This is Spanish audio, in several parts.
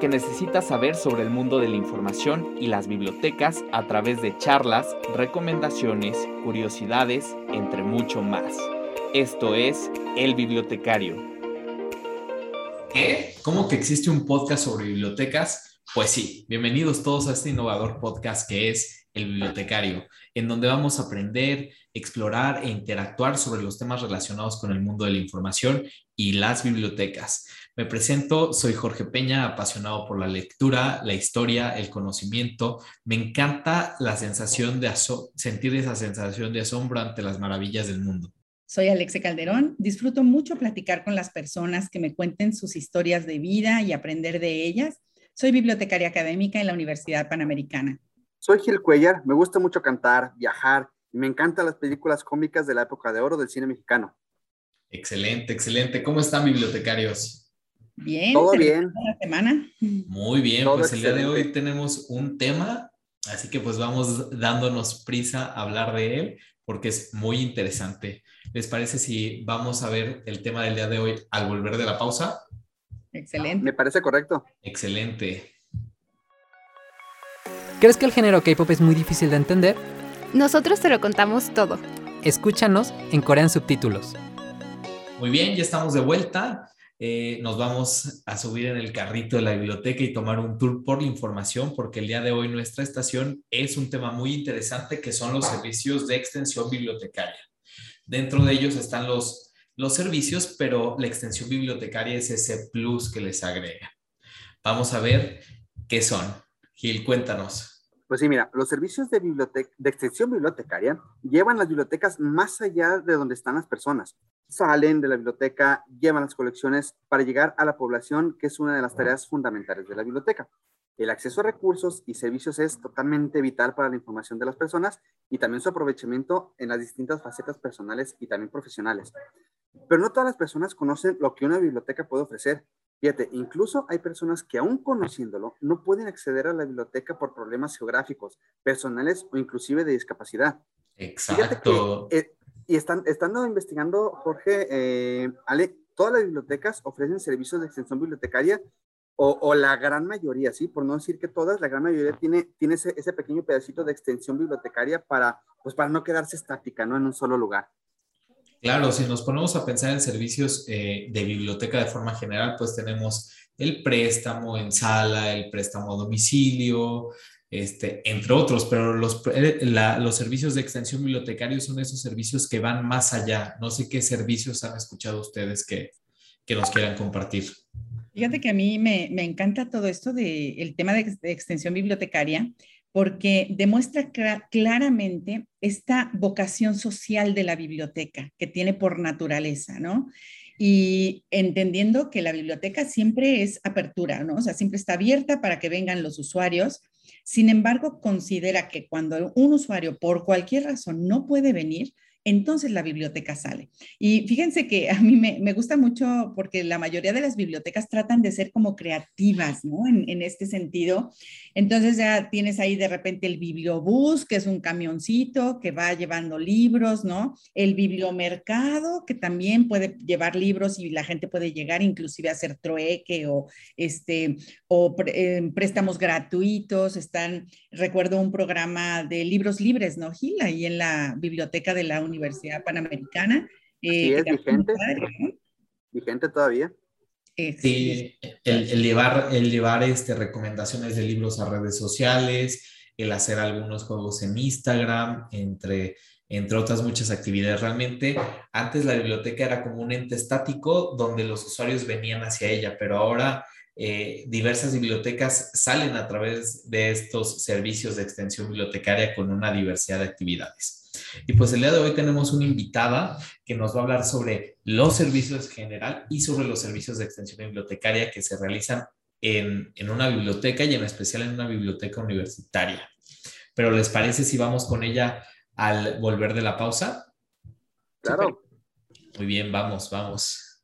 Que necesitas saber sobre el mundo de la información y las bibliotecas a través de charlas, recomendaciones, curiosidades, entre mucho más. Esto es El Bibliotecario. ¿Qué? ¿Cómo que existe un podcast sobre bibliotecas? Pues sí, bienvenidos todos a este innovador podcast que es El Bibliotecario, en donde vamos a aprender, explorar e interactuar sobre los temas relacionados con el mundo de la información y las bibliotecas. Me presento, soy Jorge Peña, apasionado por la lectura, la historia, el conocimiento. Me encanta la sensación de sentir esa sensación de asombro ante las maravillas del mundo. Soy Alexe Calderón. Disfruto mucho platicar con las personas que me cuenten sus historias de vida y aprender de ellas. Soy bibliotecaria académica en la Universidad Panamericana. Soy Gil Cuellar. Me gusta mucho cantar, viajar y me encantan las películas cómicas de la época de oro del cine mexicano. Excelente, excelente. ¿Cómo están bibliotecarios? Bien. Todo bien. La semana. Muy bien, pues el día de hoy tenemos un tema, así que pues vamos dándonos prisa a hablar de él porque es muy interesante. ¿Les parece si vamos a ver el tema del día de hoy al volver de la pausa? Excelente. Me parece correcto. Excelente. ¿Crees que el género K-pop es muy difícil de entender? Nosotros te lo contamos todo. Escúchanos en Corean Subtítulos. Muy bien, ya estamos de vuelta. Eh, nos vamos a subir en el carrito de la biblioteca y tomar un tour por la información, porque el día de hoy nuestra estación es un tema muy interesante que son los servicios de extensión bibliotecaria. Dentro de ellos están los, los servicios, pero la extensión bibliotecaria es ese plus que les agrega. Vamos a ver qué son. Gil, cuéntanos. Pues sí, mira, los servicios de, de extensión bibliotecaria llevan las bibliotecas más allá de donde están las personas salen de la biblioteca, llevan las colecciones para llegar a la población, que es una de las tareas fundamentales de la biblioteca. El acceso a recursos y servicios es totalmente vital para la información de las personas y también su aprovechamiento en las distintas facetas personales y también profesionales. Pero no todas las personas conocen lo que una biblioteca puede ofrecer. Fíjate, incluso hay personas que aún conociéndolo no pueden acceder a la biblioteca por problemas geográficos, personales o inclusive de discapacidad. Exacto. Eh, y están, estando investigando, Jorge, eh, Ale, todas las bibliotecas ofrecen servicios de extensión bibliotecaria o, la gran mayoría, ¿sí? Por no decir que todas, la gran mayoría tiene, tiene ese, ese, pequeño pedacito de extensión bibliotecaria para, pues, para no quedarse estática, ¿no? En un solo lugar. Claro, si nos ponemos a pensar en servicios eh, de biblioteca de forma general, pues tenemos el préstamo en sala, el préstamo a domicilio, este, entre otros, pero los, eh, los servicios de extensión bibliotecarios son esos servicios que van más allá. No sé qué servicios han escuchado ustedes que, que nos quieran compartir. Fíjate que a mí me, me encanta todo esto del el tema de, extensión bibliotecaria porque demuestra claramente esta vocación social de la biblioteca que tiene por naturaleza, ¿no? y entendiendo que la biblioteca siempre es apertura, ¿no? O sea, siempre está abierta para que vengan los usuarios sin embargo, considera que cuando un usuario por cualquier razón no puede venir, entonces la biblioteca sale. Y fíjense que a mí me, gusta mucho porque la mayoría de las bibliotecas tratan de ser como creativas, ¿no? En, este sentido. Entonces ya tienes ahí de repente el bibliobús, que es un camioncito que va llevando libros, ¿no? El bibliomercado, que también puede llevar libros y la gente puede llegar inclusive a hacer trueque o, este, o eh, préstamos gratuitos. Están, recuerdo un programa de libros libres, ¿no, Gil? Ahí en la biblioteca de la Universidad Panamericana. Eh, es vigente. Vigente todavía. Sí, el, llevar, el llevar este, recomendaciones de libros a redes sociales, el hacer algunos juegos en Instagram, entre, entre otras muchas actividades. Realmente, antes la biblioteca era como un ente estático donde los usuarios venían hacia ella, pero ahora eh, diversas bibliotecas salen a través de estos servicios de extensión bibliotecaria con una diversidad de actividades. Y pues el día de hoy tenemos una invitada que nos va a hablar sobre los servicios en general y sobre los servicios de extensión bibliotecaria que se realizan en, en una biblioteca y en especial en una biblioteca universitaria. Pero ¿les parece si vamos con ella al volver de la pausa? Claro. Muy bien, vamos, vamos.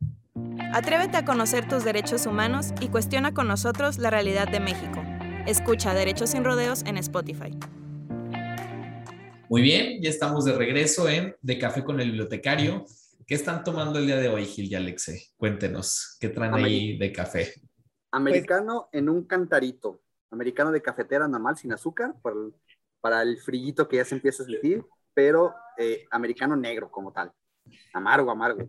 Atrévete a conocer tus derechos humanos y cuestiona con nosotros la realidad de México. Escucha Derechos sin Rodeos en Spotify. Muy bien, ya estamos de regreso en De Café con el Bibliotecario. ¿Qué están tomando el día de hoy, Gil y Alexe? Cuéntenos, ¿qué traen ahí de café? Americano en un cantarito. Americano de cafetera normal, sin azúcar, para el, para el frillito que ya se empieza a sentir, pero eh, americano negro como tal. Amargo, amargo.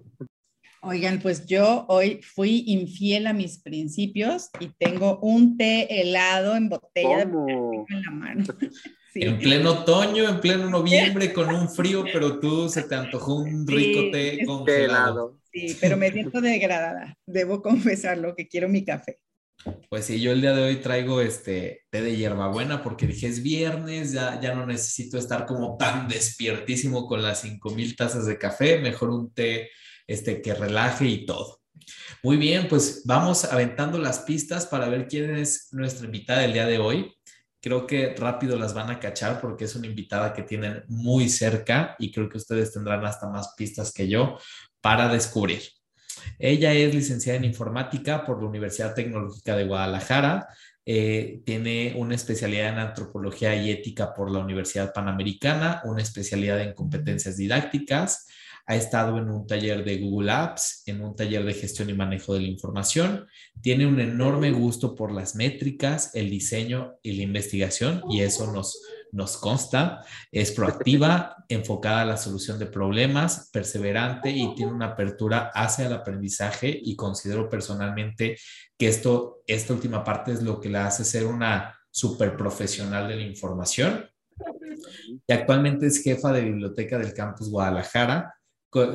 Oigan, pues yo hoy fui infiel a mis principios y tengo un té helado en botella ¿Cómo? de en la mano. Sí. En pleno otoño, en pleno noviembre, con un frío, pero tú se te antojó un rico té es Qué congelado. helado. Sí, pero me siento degradada. Debo confesarlo que quiero mi café. Pues sí, yo el día de hoy traigo este té de hierbabuena porque dije es viernes, ya, ya no necesito estar como tan despiertísimo con las 5000 tazas de café, mejor un té este, que relaje y todo. Muy bien, pues vamos aventando las pistas para ver quién es nuestra invitada del día de hoy. Creo que rápido las van a cachar porque es una invitada que tienen muy cerca y creo que ustedes tendrán hasta más pistas que yo para descubrir. Ella es licenciada en informática por la Universidad Tecnológica de Guadalajara. Eh, tiene una especialidad en antropología y ética por la Universidad Panamericana, una especialidad en competencias didácticas. Ha estado en un taller de Google Apps, en un taller de gestión y manejo de la información. Tiene un enorme gusto por las métricas, el diseño y la investigación, y eso nos, nos consta. Es proactiva, enfocada a la solución de problemas, perseverante y tiene una apertura hacia el aprendizaje y considero personalmente que esto, esta última parte es lo que la hace ser una super profesional de la información. Y actualmente es jefa de biblioteca del campus Guadalajara,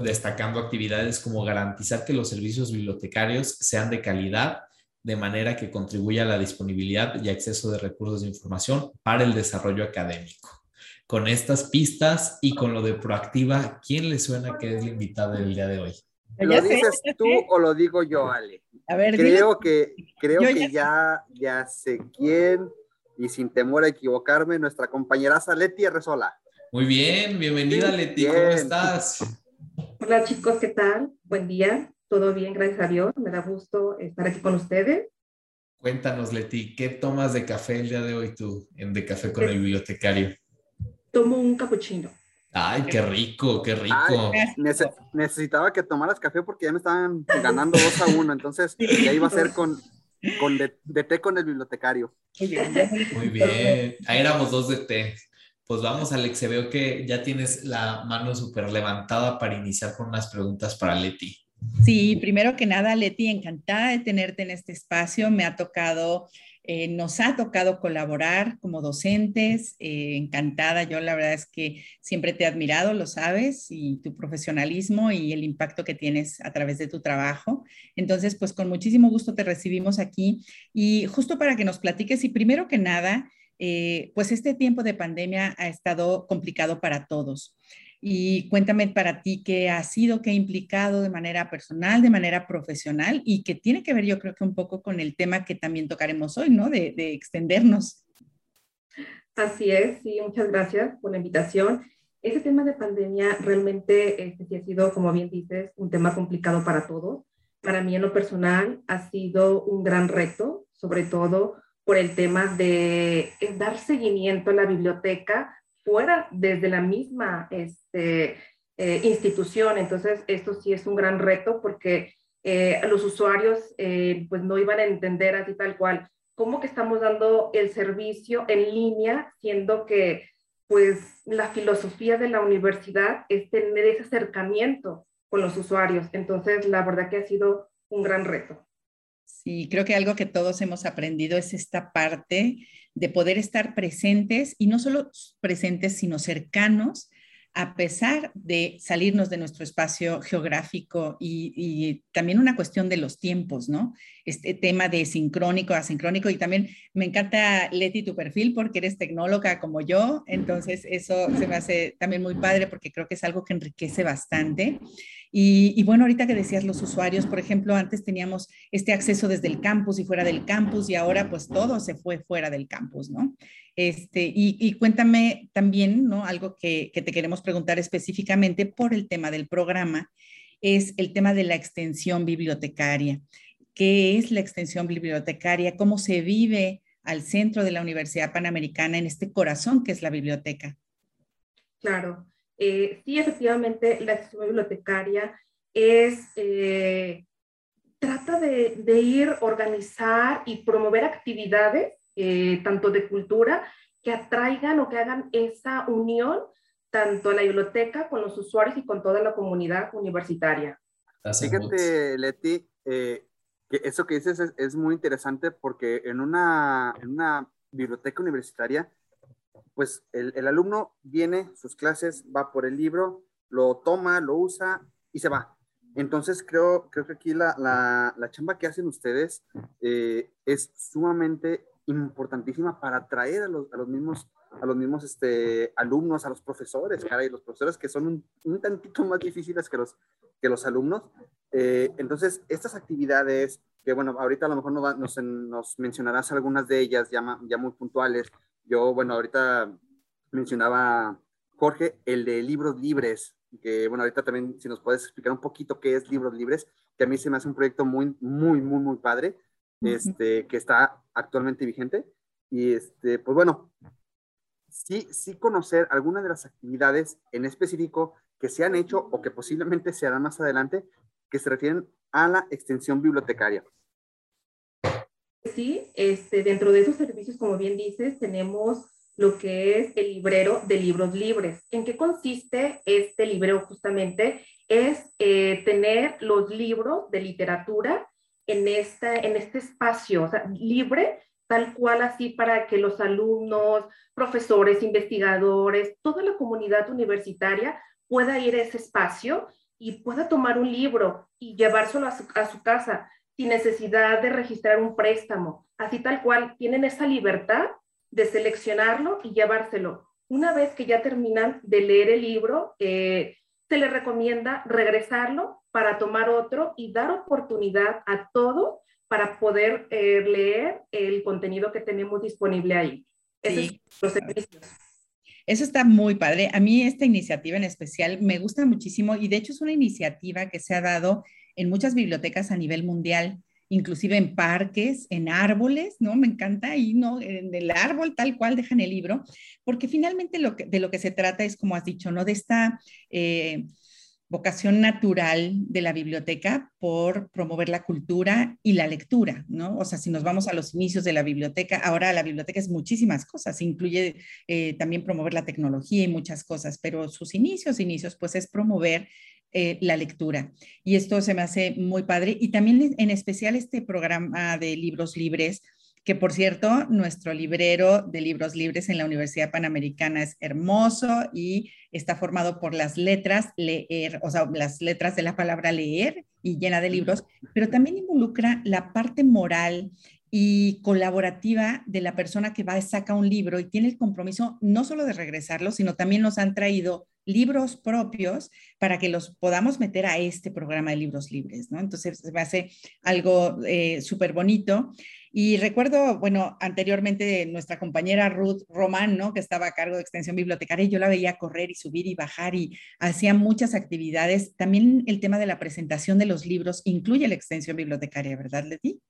destacando actividades como garantizar que los servicios bibliotecarios sean de calidad, de manera que contribuya a la disponibilidad y acceso de recursos de información para el desarrollo académico. Con estas pistas y con lo de proactiva, ¿quién le suena que es la invitada del día de hoy? ¿Lo dices tú o lo digo yo, Ale? A ver, dime. Creo que, creo Yo que ya sé. ya, sé quién, y sin temor a equivocarme, nuestra compañeraza Leti Resola. Muy bien, bienvenida Leti, ¿cómo bien. estás? Hola chicos, ¿qué tal? Buen día. Todo bien, gracias a Dios. Me da gusto estar aquí con ustedes. Cuéntanos Leti, ¿qué tomas de café el día de hoy tú en De Café con el Bibliotecario? Tomo un capuchino. Ay, qué rico, qué rico. Ay, necesitaba que tomaras café porque ya me estaban ganando dos a uno, entonces ya iba a ser con, con de, de té con el bibliotecario. Muy bien, ahí éramos dos de té. Pues vamos, Alex, se veo que ya tienes la mano súper levantada para iniciar con unas preguntas para Leti. Sí, primero que nada, Leti, encantada de tenerte en este espacio. Me ha tocado, eh, nos ha tocado colaborar como docentes. eh, encantada, yo la verdad es que siempre te he admirado, lo sabes, y tu profesionalismo y el impacto que tienes a través de tu trabajo. Entonces, pues con muchísimo gusto te recibimos aquí y justo para que nos platiques y primero que nada, eh, pues este tiempo de pandemia ha estado complicado para todos. Y cuéntame para ti qué ha sido, qué ha implicado de manera personal, de manera profesional y que tiene que ver yo creo que un poco con el tema que también tocaremos hoy, ¿no? De, de extendernos. Así es, sí, muchas gracias por la invitación. Ese tema de pandemia realmente este, sí ha sido, como bien dices, un tema complicado para todos. Para mí en lo personal ha sido un gran reto, sobre todo por el tema de dar seguimiento a la biblioteca fuera desde la misma este, eh, institución. Entonces, esto sí es un gran reto porque eh, los usuarios eh, pues no iban a entender así tal cual cómo que estamos dando el servicio en línea, siendo que pues la filosofía de la universidad es tener ese acercamiento con los usuarios. Entonces, la verdad que ha sido un gran reto. Sí, creo que algo que todos hemos aprendido es esta parte de poder estar presentes y no solo presentes, sino cercanos, a pesar de salirnos de nuestro espacio geográfico y, y, también una cuestión de los tiempos, ¿no? Este tema de sincrónico, asincrónico y también me encanta, Leti, tu perfil porque eres tecnóloga como yo, entonces eso se me hace también muy padre porque creo que es algo que enriquece bastante. Y, bueno, ahorita que decías los usuarios, por ejemplo, antes teníamos este acceso desde el campus y fuera del campus y ahora pues todo se fue fuera del campus, ¿no? Este, y, cuéntame también, ¿no? Algo que, que te queremos preguntar específicamente por el tema del programa, es el tema de la extensión bibliotecaria. ¿Qué es la extensión bibliotecaria? ¿Cómo se vive al centro de la Universidad Panamericana en este corazón que es la biblioteca? Claro, eh, sí, efectivamente, la extensión bibliotecaria es, eh, trata de, ir, organizar y promover actividades, eh, tanto de cultura, que atraigan o que hagan esa unión tanto a la biblioteca con los usuarios y con toda la comunidad universitaria. Fíjate, Leti, que eso que dices es, es, muy interesante porque en una, en una biblioteca universitaria pues el, alumno viene, sus clases, va por el libro, lo toma, lo usa y se va. Entonces creo, creo que aquí la, la, chamba que hacen ustedes eh, es sumamente importantísima para atraer a los, a los mismos, a los mismos este, alumnos, a los profesores, y los profesores que son un, un, tantito más difíciles que los, que los alumnos. Eh, entonces, estas actividades, que bueno, ahorita a lo mejor nos, nos, mencionarás algunas de ellas ya, ya muy puntuales, yo, bueno, ahorita mencionaba Jorge, el de libros libres, que bueno, ahorita también si nos puedes explicar un poquito qué es libros libres, que a mí se me hace un proyecto muy, muy, muy, muy padre, este, que está actualmente vigente. Y este, pues bueno, sí, sí conocer algunas de las actividades en específico que se han hecho o que posiblemente se harán más adelante, que se refieren a la extensión bibliotecaria sí, este, dentro de esos servicios, como bien dices, tenemos lo que es el librero de libros libres. ¿En qué consiste este librero justamente? Es eh, tener los libros de literatura en, esta, en este espacio, o sea, libre, tal cual así para que los alumnos, profesores, investigadores, toda la comunidad universitaria pueda ir a ese espacio y pueda tomar un libro y llevárselo a a su casa sin necesidad de registrar un préstamo. Así tal cual, tienen esa libertad de seleccionarlo y llevárselo. Una vez que ya terminan de leer el libro, eh, se les recomienda regresarlo para tomar otro y dar oportunidad a todo para poder eh, leer el contenido que tenemos disponible ahí. Sí. Eso está muy padre. A mí esta iniciativa en especial me gusta muchísimo y de hecho es una iniciativa que se ha dado en muchas bibliotecas a nivel mundial, inclusive en parques, en árboles, ¿no? Me encanta ahí, ¿no? En el árbol tal cual dejan el libro, porque finalmente de lo que se trata es, como has dicho, ¿no? De esta... Eh, vocación natural de la biblioteca por promover la cultura y la lectura, ¿no? O sea, si nos vamos a los inicios de la biblioteca, ahora la biblioteca es muchísimas cosas, incluye eh, también promover la tecnología y muchas cosas, pero sus inicios, inicios, pues es promover eh, la lectura. Y esto se me hace muy padre. Y también en especial este programa de libros libres, que por cierto, nuestro librero de libros libres en la Universidad Panamericana es hermoso y está formado por las letras leer, o sea, las letras de la palabra leer y llena de libros, pero también involucra la parte moral y colaborativa de la persona que va y saca un libro y tiene el compromiso no solo de regresarlo, sino también nos han traído libros propios para que los podamos meter a este programa de libros libres, ¿no? Entonces, se me hace algo eh, súper bonito. Y recuerdo, bueno, anteriormente nuestra compañera Ruth Román, ¿no? Que estaba a cargo de extensión bibliotecaria, yo la veía correr y subir y bajar y hacía muchas actividades. También el tema de la presentación de los libros incluye la extensión bibliotecaria, ¿verdad, Leti?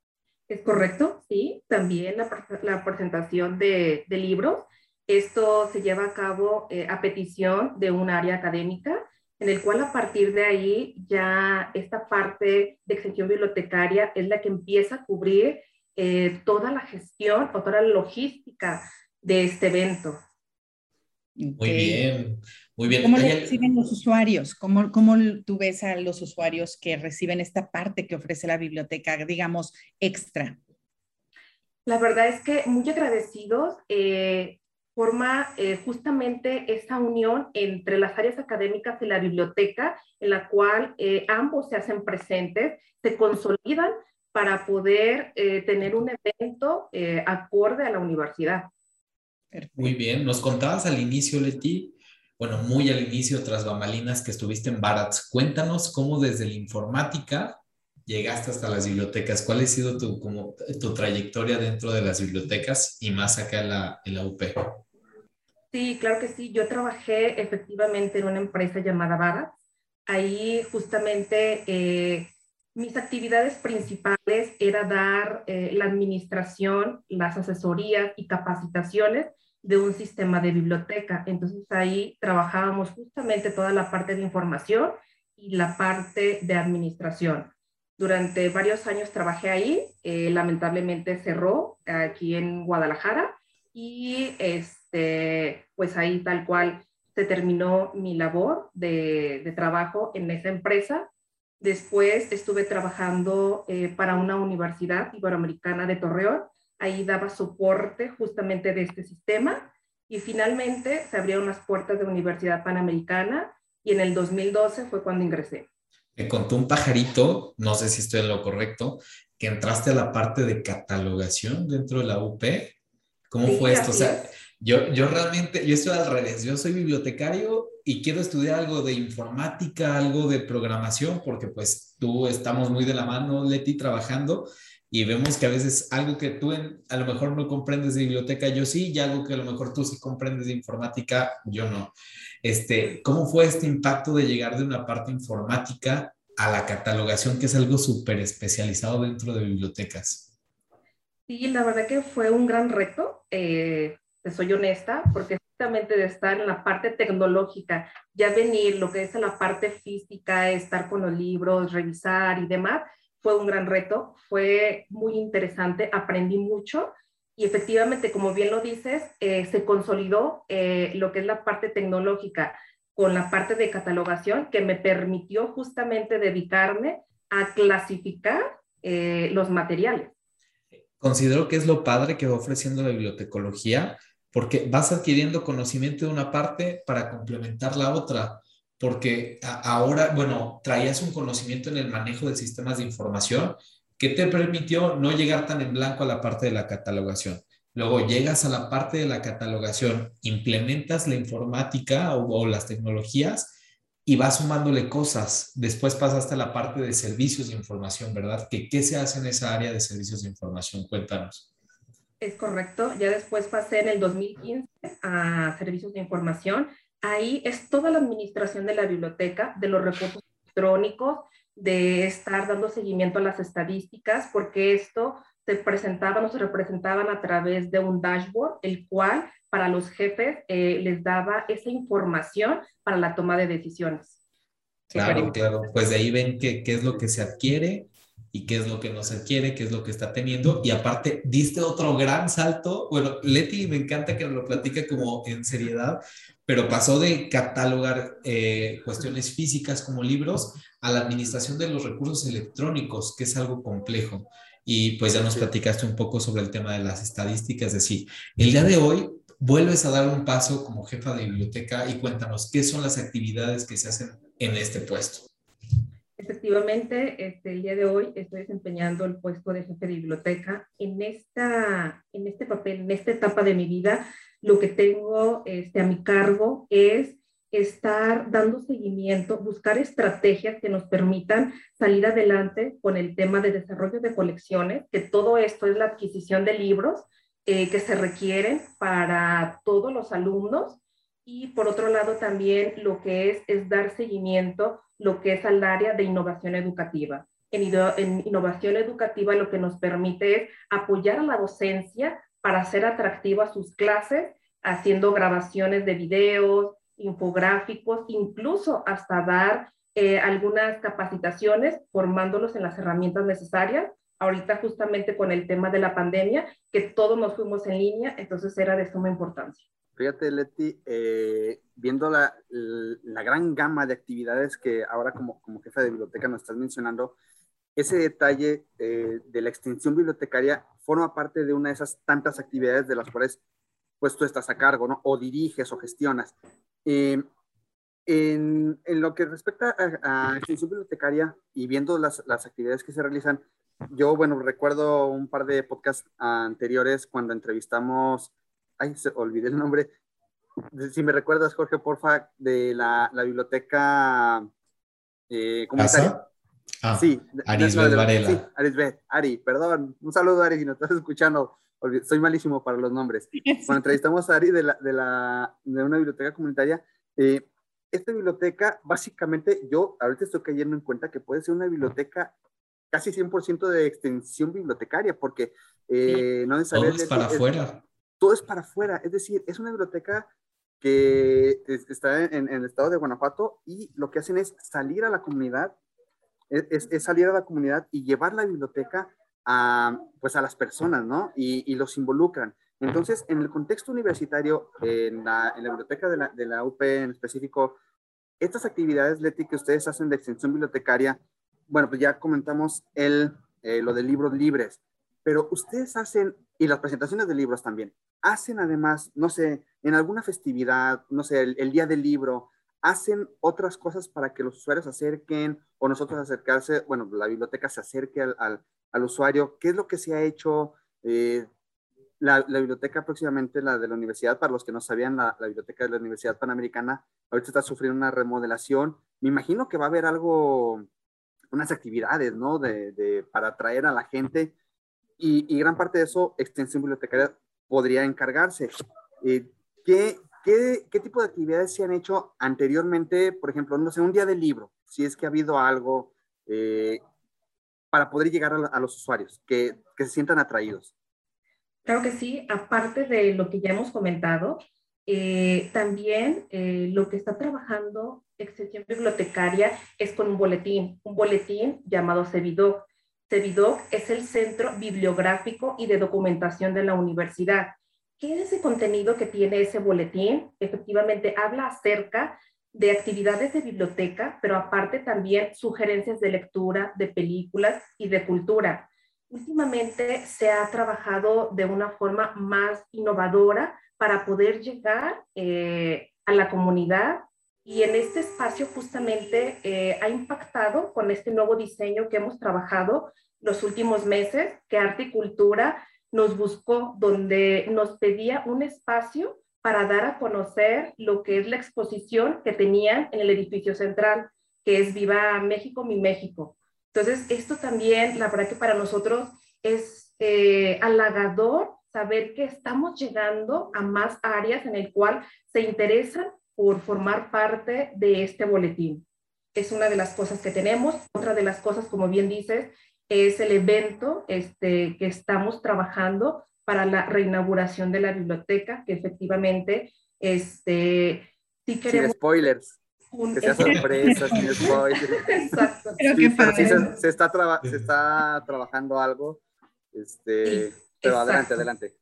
Es correcto, sí. También la, presentación de libros esto se lleva a cabo eh, a petición de un área académica, en el cual a partir de ahí ya esta parte de extensión bibliotecaria es la que empieza a cubrir eh, toda la gestión o toda la logística de este evento. Muy bien, muy bien. ¿Cómo le reciben los usuarios? ¿Cómo, ¿Cómo tú ves a los usuarios que reciben esta parte que ofrece la biblioteca, digamos, extra? La verdad es que muy agradecidos. Eh, forma eh, justamente esa unión entre las áreas académicas y la biblioteca, en la cual eh, ambos se hacen presentes, se consolidan para poder eh, tener un evento acorde a la universidad. Muy bien, nos contabas al inicio, Leti, bueno, muy al inicio, tras bambalinas, que estuviste en Barats. Cuéntanos cómo desde la informática llegaste hasta las bibliotecas. ¿Cuál ha sido tu, como, tu trayectoria dentro de las bibliotecas y más acá en la, en la UP? Sí, claro que sí. Yo trabajé efectivamente en una empresa llamada Barats. Ahí justamente eh, mis actividades principales era dar eh, la administración, las asesorías y capacitaciones de un sistema de biblioteca. Entonces ahí trabajábamos justamente toda la parte de información y la parte de administración. Durante varios años trabajé ahí, eh, lamentablemente cerró aquí en Guadalajara y este, pues ahí tal cual se terminó mi labor de, trabajo en esa empresa. Después estuve trabajando eh, para una universidad iberoamericana de Torreón ahí daba soporte justamente de este sistema y finalmente se abrieron las puertas de Universidad Panamericana y en el 2012 fue cuando ingresé. Me contó un pajarito, no sé si estoy en lo correcto, que entraste a la parte de catalogación dentro de la UP. ¿Cómo fue esto? O sea, yo, yo realmente, yo estoy al revés, yo soy bibliotecario y quiero estudiar algo de informática, algo de programación, porque pues tú estamos muy de la mano, Leti, trabajando y vemos que a veces algo que tú a lo mejor no comprendes de biblioteca, yo sí, y algo que a lo mejor tú sí comprendes de informática, yo no. Este, ¿Cómo fue este impacto de llegar de una parte informática a la catalogación, que es algo súper especializado dentro de bibliotecas? Sí, la verdad que fue un gran reto, eh, te soy honesta, porque justamente de estar en la parte tecnológica, ya venir lo que es en la parte física, estar con los libros, revisar y demás, fue un gran reto, fue muy interesante, aprendí mucho y efectivamente, como bien lo dices, eh, se consolidó eh, lo que es la parte tecnológica con la parte de catalogación que me permitió justamente dedicarme a clasificar eh, los materiales. Considero que es lo padre que va ofreciendo la bibliotecología porque vas adquiriendo conocimiento de una parte para complementar la otra porque ahora, bueno, traías un conocimiento en el manejo de sistemas de información que te permitió no llegar tan en blanco a la parte de la catalogación. Luego llegas a la parte de la catalogación, implementas la informática o, las tecnologías y vas sumándole cosas. Después pasaste a la parte de servicios de información, ¿verdad? ¿Qué, ¿Qué se hace en esa área de servicios de información? Cuéntanos. Es correcto. Ya después pasé en el 2015 a servicios de información ahí es toda la administración de la biblioteca, de los recursos electrónicos, de estar dando seguimiento a las estadísticas, porque esto se presentaba, o se representaban a través de un dashboard, el cual para los jefes eh, les daba esa información para la toma de decisiones. Claro, claro. Pues de ahí ven qué, qué es lo que se adquiere y qué es lo que no se adquiere, qué es lo que está teniendo. Y aparte, diste otro gran salto. Bueno, Leti me encanta que lo platique como en seriedad, pero pasó de catalogar eh, cuestiones físicas como libros a la administración de los recursos electrónicos, que es algo complejo. Y pues ya nos platicaste un poco sobre el tema de las estadísticas, es decir, el día de hoy vuelves a dar un paso como jefa de biblioteca y cuéntanos qué son las actividades que se hacen en este puesto. Efectivamente, este, el día de hoy estoy desempeñando el puesto de jefe de biblioteca. En, esta, en este papel, en esta etapa de mi vida, lo que tengo este, a mi cargo es estar dando seguimiento, buscar estrategias que nos permitan salir adelante con el tema de desarrollo de colecciones, que todo esto es la adquisición de libros eh, que se requieren para todos los alumnos. Y por otro lado también lo que es es dar seguimiento lo que es al área de innovación educativa. En, en innovación educativa lo que nos permite es apoyar a la docencia para hacer atractivas sus clases, haciendo grabaciones de videos, infográficos, incluso hasta dar eh, algunas capacitaciones, formándolos en las herramientas necesarias. Ahorita justamente con el tema de la pandemia, que todos nos fuimos en línea, entonces era de suma importancia. Fíjate, Leti, eh, viendo la, la, gran gama de actividades que ahora como, como jefa de biblioteca nos estás mencionando, ese detalle eh, de la extensión bibliotecaria forma parte de una de esas tantas actividades de las cuales pues tú estás a cargo, ¿no? O diriges o gestionas. Eh, en, en, lo que respecta a, extensión bibliotecaria y viendo las, las, actividades que se realizan, yo, bueno, recuerdo un par de podcasts anteriores cuando entrevistamos, ay, se olvidé el nombre, si me recuerdas, Jorge, porfa, de la, la biblioteca eh, comunitaria. Ah, sí, Arisbet Varela. Sí, Arisbet, Ari, perdón. Un saludo, Ari, si nos estás escuchando. Soy malísimo para los nombres. Cuando entrevistamos a Ari de, la, de, la, de una biblioteca comunitaria, eh, esta biblioteca, básicamente, yo ahorita estoy cayendo en cuenta que puede ser una biblioteca casi 100% de extensión bibliotecaria, porque eh, no Todo es para afuera. Todo es para afuera, es decir, es una biblioteca que está en, el estado de Guanajuato y lo que hacen es salir a la comunidad, es, salir a la comunidad y llevar la biblioteca a, pues a las personas, ¿no? Y, los involucran. Entonces, en el contexto universitario, en la, biblioteca de la, de la, UP en específico, estas actividades, Leti, que ustedes hacen de extensión bibliotecaria, bueno, pues ya comentamos el, eh, lo de libros libres, pero ustedes hacen, y las presentaciones de libros también, hacen además, no sé, en alguna festividad, no sé, el, día del libro, hacen otras cosas para que los usuarios se acerquen o nosotros acercarse, bueno, la biblioteca se acerque al, al, usuario. ¿Qué es lo que se ha hecho? Eh, la, la, biblioteca próximamente, la de la universidad, para los que no sabían, la, biblioteca de la Universidad Panamericana, ahorita está sufriendo una remodelación. Me imagino que va a haber algo, unas actividades, ¿no? De, de para atraer a la gente. Y, y, gran parte de eso, extensión bibliotecaria podría encargarse. Eh, ¿qué, qué, qué, tipo de actividades se han hecho anteriormente? Por ejemplo, no sé, un día del libro, si es que ha habido algo eh, para poder llegar a, los usuarios, que, que, se sientan atraídos. Claro que sí, aparte de lo que ya hemos comentado, eh, también lo que está trabajando Extensión Bibliotecaria es con un boletín, un boletín llamado CEVIDOC. CEVIDOC es el Centro Bibliográfico y de Documentación de la Universidad. ¿Qué es ese contenido que tiene ese boletín? Efectivamente, habla acerca de actividades de biblioteca, pero aparte también sugerencias de lectura, de películas y de cultura. Últimamente se ha trabajado de una forma más innovadora para poder llegar eh, a la comunidad y en este espacio justamente eh, ha impactado con este nuevo diseño que hemos trabajado los últimos meses, que Arte y Cultura nos buscó, donde nos pedía un espacio para dar a conocer lo que es la exposición que tenían en el edificio central, que es Viva México, mi México. Entonces, esto también, la verdad que para nosotros es eh, halagador saber que estamos llegando a más áreas en el cual se interesan por formar parte de este boletín. Es una de las cosas que tenemos. Otra de las cosas, como bien dices, es el evento este, que estamos trabajando para la reinauguración de la biblioteca, que efectivamente, este, sí queremos... Sin spoilers. que sea sorpresa, sin spoilers. Exacto. sí, se, está se está trabajando algo. Este, pero adelante, adelante.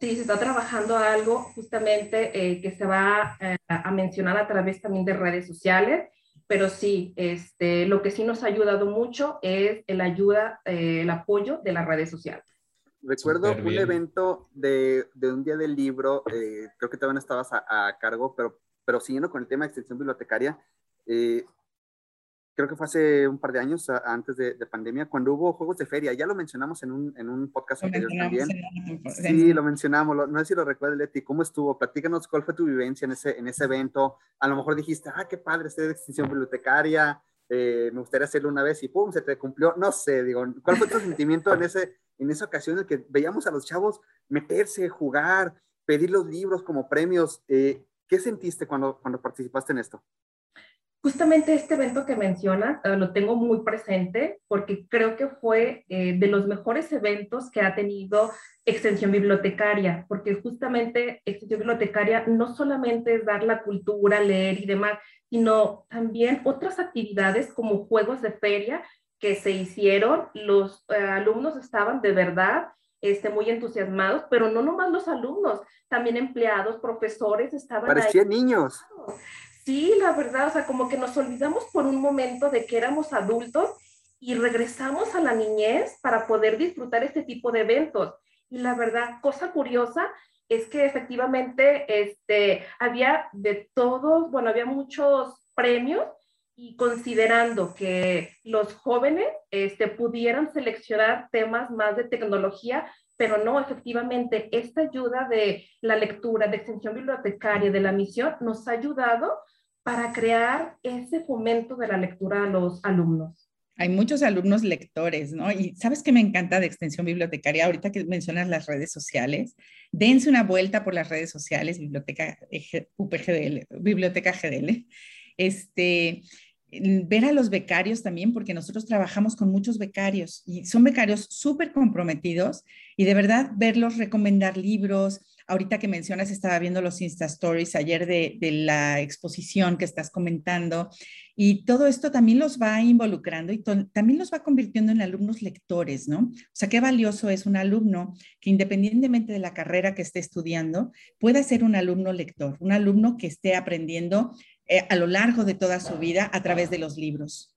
Sí, se está trabajando algo justamente eh, que se va eh, a mencionar a través también de redes sociales pero sí, este, lo que sí nos ha ayudado mucho es el ayuda, eh, el apoyo de las redes sociales. Recuerdo un evento de, de, un día del libro, eh, creo que también estabas a, cargo, pero, pero siguiendo con el tema de extensión bibliotecaria, eh, creo que fue hace un par de años, antes de, pandemia, cuando hubo juegos de feria. Ya lo mencionamos en un, en un podcast anterior también. Sí, lo mencionamos. no sé si lo recuerdas, Leti. ¿Cómo estuvo? Platícanos cuál fue tu vivencia en ese, en ese evento. A lo mejor dijiste, ah, qué padre, estoy de extinción bibliotecaria. Eh, me gustaría hacerlo una vez y pum, se te cumplió. No sé, digo, ¿cuál fue tu sentimiento en, ese, en esa ocasión en que veíamos a los chavos meterse, jugar, pedir los libros como premios? Eh, ¿Qué sentiste cuando, cuando participaste en esto? Justamente este evento que mencionas eh, lo tengo muy presente porque creo que fue eh, de los mejores eventos que ha tenido Extensión Bibliotecaria, porque justamente Extensión Bibliotecaria no solamente es dar la cultura, leer y demás, sino también otras actividades como juegos de feria que se hicieron. Los eh, alumnos estaban de verdad este, muy entusiasmados, pero no nomás los alumnos, también empleados, profesores estaban Parecían niños. Sí, la verdad, o sea, como que nos olvidamos por un momento de que éramos adultos y regresamos a la niñez para poder disfrutar este tipo de eventos. Y la verdad, cosa curiosa es que efectivamente este, había de todos, bueno, había muchos premios y considerando que los jóvenes este, pudieran seleccionar temas más de tecnología, pero no, efectivamente, esta ayuda de la lectura, de extensión bibliotecaria, de la misión, nos ha ayudado para crear ese fomento de la lectura a los alumnos. Hay muchos alumnos lectores, ¿no? Y sabes que me encanta de extensión bibliotecaria, ahorita que mencionas las redes sociales, dense una vuelta por las redes sociales, Biblioteca UPGDL, Biblioteca GDL. Este, ver a los becarios también, porque nosotros trabajamos con muchos becarios y son becarios súper comprometidos y de verdad verlos recomendar libros. Ahorita que mencionas, estaba viendo los Insta Stories ayer de, la exposición que estás comentando y todo esto también los va involucrando y también los va convirtiendo en alumnos lectores, ¿no? O sea, qué valioso es un alumno que independientemente de la carrera que esté estudiando, pueda ser un alumno lector, un alumno que esté aprendiendo eh, a lo largo de toda su vida a través de los libros.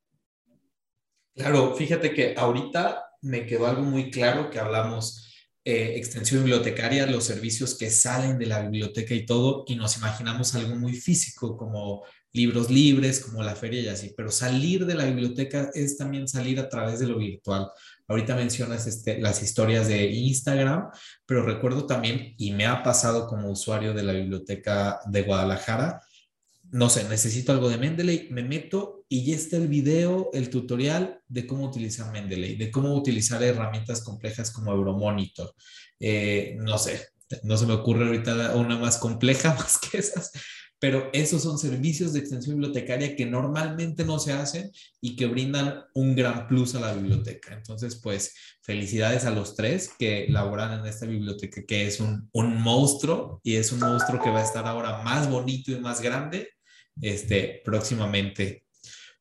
Claro, fíjate que ahorita me quedó algo muy claro que hablamos eh, extensión bibliotecaria, los servicios que salen de la biblioteca y todo, y nos imaginamos algo muy físico como libros libres, como la feria y así, pero salir de la biblioteca es también salir a través de lo virtual. Ahorita mencionas este, las historias de Instagram, pero recuerdo también, y me ha pasado como usuario de la biblioteca de Guadalajara, no sé, necesito algo de Mendeley, me meto y ya está el video, el tutorial de cómo utilizar Mendeley, de cómo utilizar herramientas complejas como Euromonitor. Eh, no sé, no se me ocurre ahorita una más compleja más que esas, pero esos son servicios de extensión bibliotecaria que normalmente no se hacen y que brindan un gran plus a la biblioteca. Entonces, pues felicidades a los tres que laboran en esta biblioteca que es un, un monstruo y es un monstruo que va a estar ahora más bonito y más grande este, próximamente.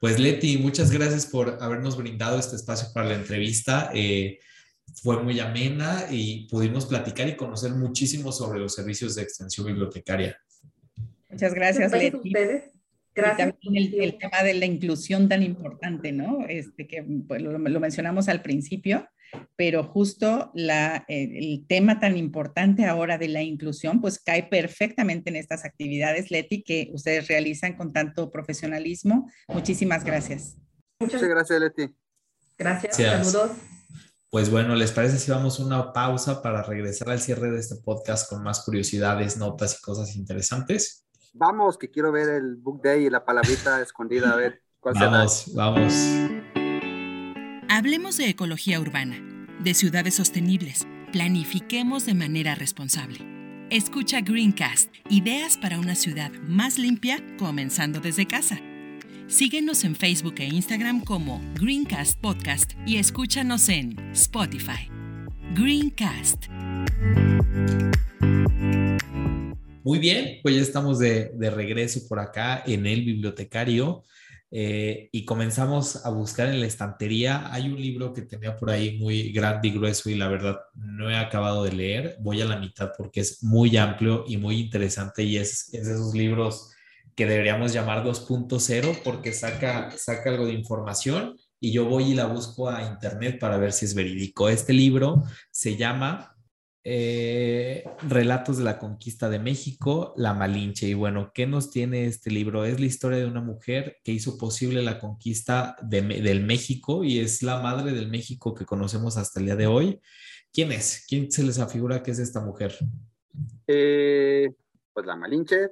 Pues Leti, muchas gracias por habernos brindado este espacio para la entrevista. Eh, fue muy amena y pudimos platicar y conocer muchísimo sobre los servicios de extensión bibliotecaria. Muchas gracias, Leti. Gracias. Y también el, tema de la inclusión tan importante, ¿no? Este, que pues, lo, mencionamos al principio, pero justo la, el tema tan importante ahora de la inclusión, pues cae perfectamente en estas actividades, Leti, que ustedes realizan con tanto profesionalismo. Muchísimas gracias. Muchas gracias, Leti. Gracias, saludos. Pues bueno, ¿les parece si vamos a una pausa para regresar al cierre de este podcast con más curiosidades, notas y cosas interesantes? Vamos, que quiero ver el book day y la palabrita escondida, a ver cuál Vamos, vamos. Hablemos de ecología urbana, de ciudades sostenibles. Planifiquemos de manera responsable. Escucha Greencast, ideas para una ciudad más limpia, comenzando desde casa. Síguenos en Facebook e Instagram como Greencast Podcast y escúchanos en Spotify. Greencast. Muy bien, pues ya estamos de, regreso por acá en el bibliotecario eh, y comenzamos a buscar en la estantería. Hay un libro que tenía por ahí muy grande y grueso y la verdad no he acabado de leer. Voy a la mitad porque es muy amplio y muy interesante y es, es de esos libros que deberíamos llamar 2.0 porque saca, saca algo de información y yo voy y la busco a internet para ver si es verídico. Este libro se llama eh, Relatos de la Conquista de México, La Malinche. Y bueno, ¿qué nos tiene este libro? Es la historia de una mujer que hizo posible la conquista del México y es la madre del México que conocemos hasta el día de hoy. ¿Quién es? ¿Quién se les afigura que es esta mujer? Eh, pues la Malinche,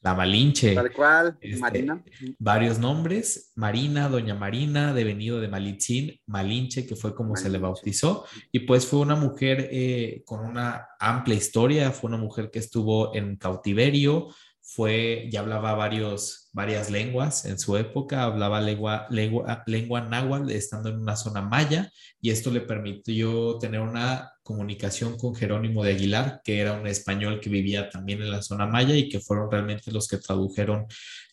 la Malinche. Tal cual, este, Marina. Varios nombres, Marina, Doña Marina, devenido de Malitzin, Malinche, que fue como se le bautizó, y pues fue una mujer eh, con una amplia historia, fue una mujer que estuvo en cautiverio, fue, ya hablaba varios, varias lenguas en su época, hablaba lengua, lengua, lengua náhuatl estando en una zona maya y esto le permitió tener una comunicación con Jerónimo de Aguilar, que era un español que vivía también en la zona maya y que fueron realmente los que tradujeron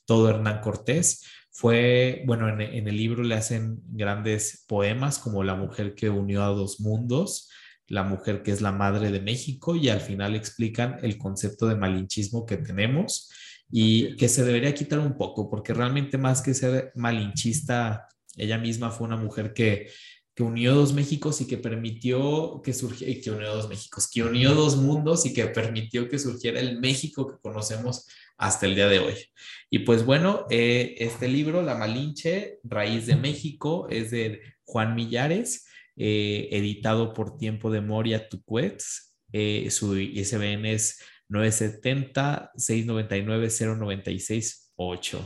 todo Hernán Cortés. Fue, bueno, en, en el libro le hacen grandes poemas como La mujer que unió a dos mundos, la mujer que es la madre de México y al final explican el concepto de malinchismo que tenemos y que se debería quitar un poco, porque realmente más que ser malinchista, ella misma fue una mujer que, que unió dos Méxicos y que permitió que surgiera, que unió dos Méxicos, que unió dos mundos y que permitió que surgiera el México que conocemos hasta el día de hoy. Y pues bueno, eh, este libro, La Malinche, Raíz de México, es de Juan Millares eh, editado por Tiempo de Moria Tucuets. Eh, su ISBN es 970-699-096-8.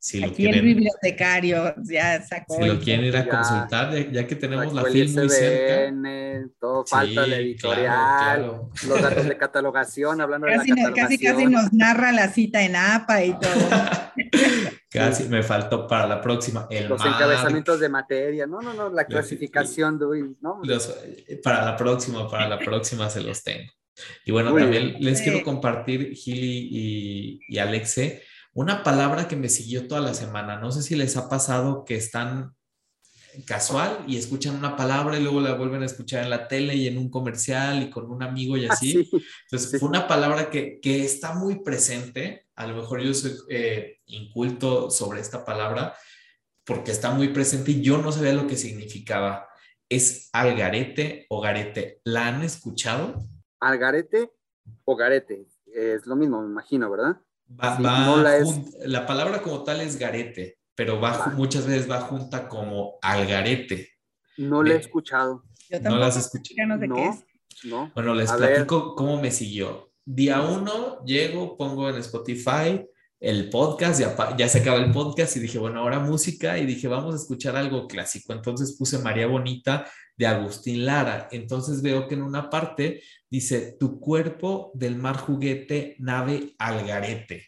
Si Aquí el bibliotecario ya sacó. Si lo quieren ir a consultar, ya, que tenemos la FIL muy cerca. Todo falta la editorial, los datos de catalogación, hablando de la catalogación. Casi, casi nos narra la cita en APA y todo. casi me faltó para la próxima. El los encabezamientos de materia, no, no, no, la clasificación de ¿no? para la próxima, para la próxima se los tengo. Y bueno, también les quiero compartir, Gili y, y Alexe, una palabra que me siguió toda la semana. No sé si les ha pasado que están casual y escuchan una palabra y luego la vuelven a escuchar en la tele y en un comercial y con un amigo y ah, así. Entonces, fue una palabra que, que, está muy presente. A lo mejor yo soy eh, inculto sobre esta palabra porque está muy presente y yo no sabía lo que significaba. Es algarete o garete. ¿La han escuchado? Algarete o garete. Es lo mismo, me imagino, ¿verdad? La, palabra como tal es garete, pero va, muchas veces va junta como algarete. No la he escuchado. no las escuché. No, Bueno, les platico cómo me siguió. Día uno, llego, pongo en Spotify el podcast, ya, ya se acaba el podcast y dije, bueno, ahora música y dije, vamos a escuchar algo clásico. Entonces puse María Bonita de Agustín Lara. Entonces veo que en una parte dice, tu cuerpo del mar juguete, nave algarete.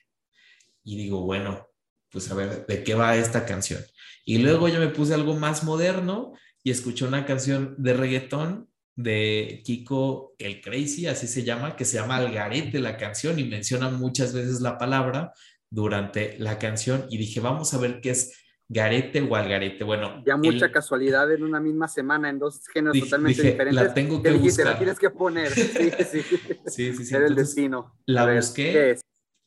Y digo, bueno, pues a ver, ¿de qué va esta canción? Y luego yo me puse algo más moderno y escuché una canción de reggaetón de Kiko el Crazy, así se llama, que se llama Algarete la canción y menciona muchas veces la palabra durante la canción y dije, vamos a ver qué es garete o algarete. Bueno, ya mucha casualidad en una misma semana en dos géneros totalmente diferentes. La tengo que buscar. La tienes que poner. Sí, sí. sí, sí, sí. Era el destino. La busqué. ¿qué es?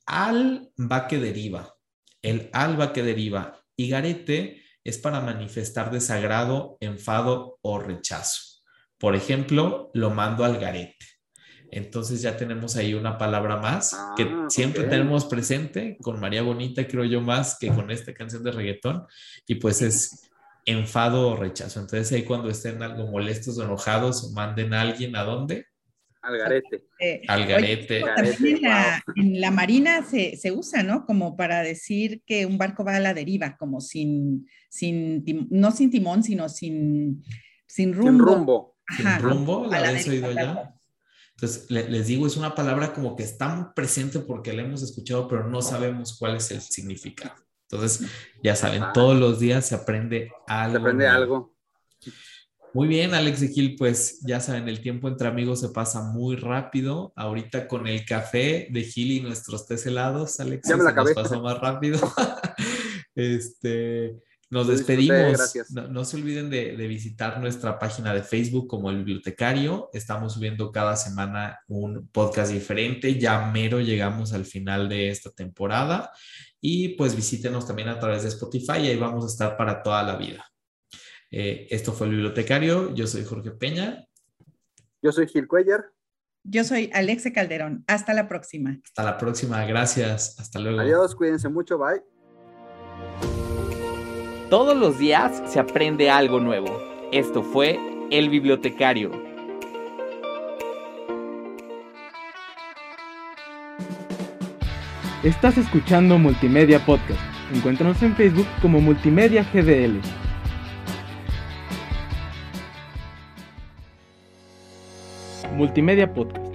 Al va que deriva. El al va que deriva. Y garete es para manifestar desagrado, enfado o rechazo. Por ejemplo, lo mando al garete. Entonces ya tenemos ahí una palabra más que ah, siempre tenemos presente con María Bonita, creo yo más que con esta canción de reggaetón. Y pues es enfado o rechazo. Entonces ahí cuando estén algo molestos o enojados, manden a alguien a dónde? Al garete. Eh, al garete. también en la, marina se, se, usa, ¿no? Como para decir que un barco va a la deriva, como sin, sin no sin timón, sino sin, sin rumbo. Sin rumbo. sin rumbo, la habéis oído ya. Entonces, les digo, es una palabra como que está muy presente porque la hemos escuchado, pero no sabemos cuál es el significado. Entonces, ya saben, todos los días se aprende algo. Se aprende algo. Muy bien, Alex de Gil, pues ya saben, el tiempo entre amigos se pasa muy rápido. Ahorita con el café de Gil y nuestros tés helados, Alex, ya me la se nos pasa más rápido. este, nos despedimos. No, se olviden de, visitar nuestra página de Facebook como el bibliotecario. Estamos subiendo cada semana un podcast diferente. Ya mero llegamos al final de esta temporada. Y pues visítenos también a través de Spotify y ahí vamos a estar para toda la vida. Eh, esto fue el bibliotecario. Yo soy Jorge Peña. Yo soy Gil Cuellar. Yo soy Alexe Calderón. Hasta la próxima. Hasta la próxima. Gracias. Hasta luego. Adiós. Cuídense mucho. Bye. Todos los días se aprende algo nuevo. Esto fue El Bibliotecario. Estás escuchando Multimedia Podcast. Encuéntranos en Facebook como Multimedia GDL. Multimedia Podcast.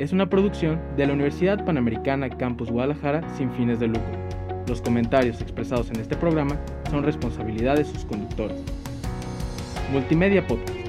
Es una producción de la Universidad Panamericana Campus Guadalajara sin fines de lucro. Los comentarios expresados en este programa son responsabilidad de sus conductores. Multimedia Podcast.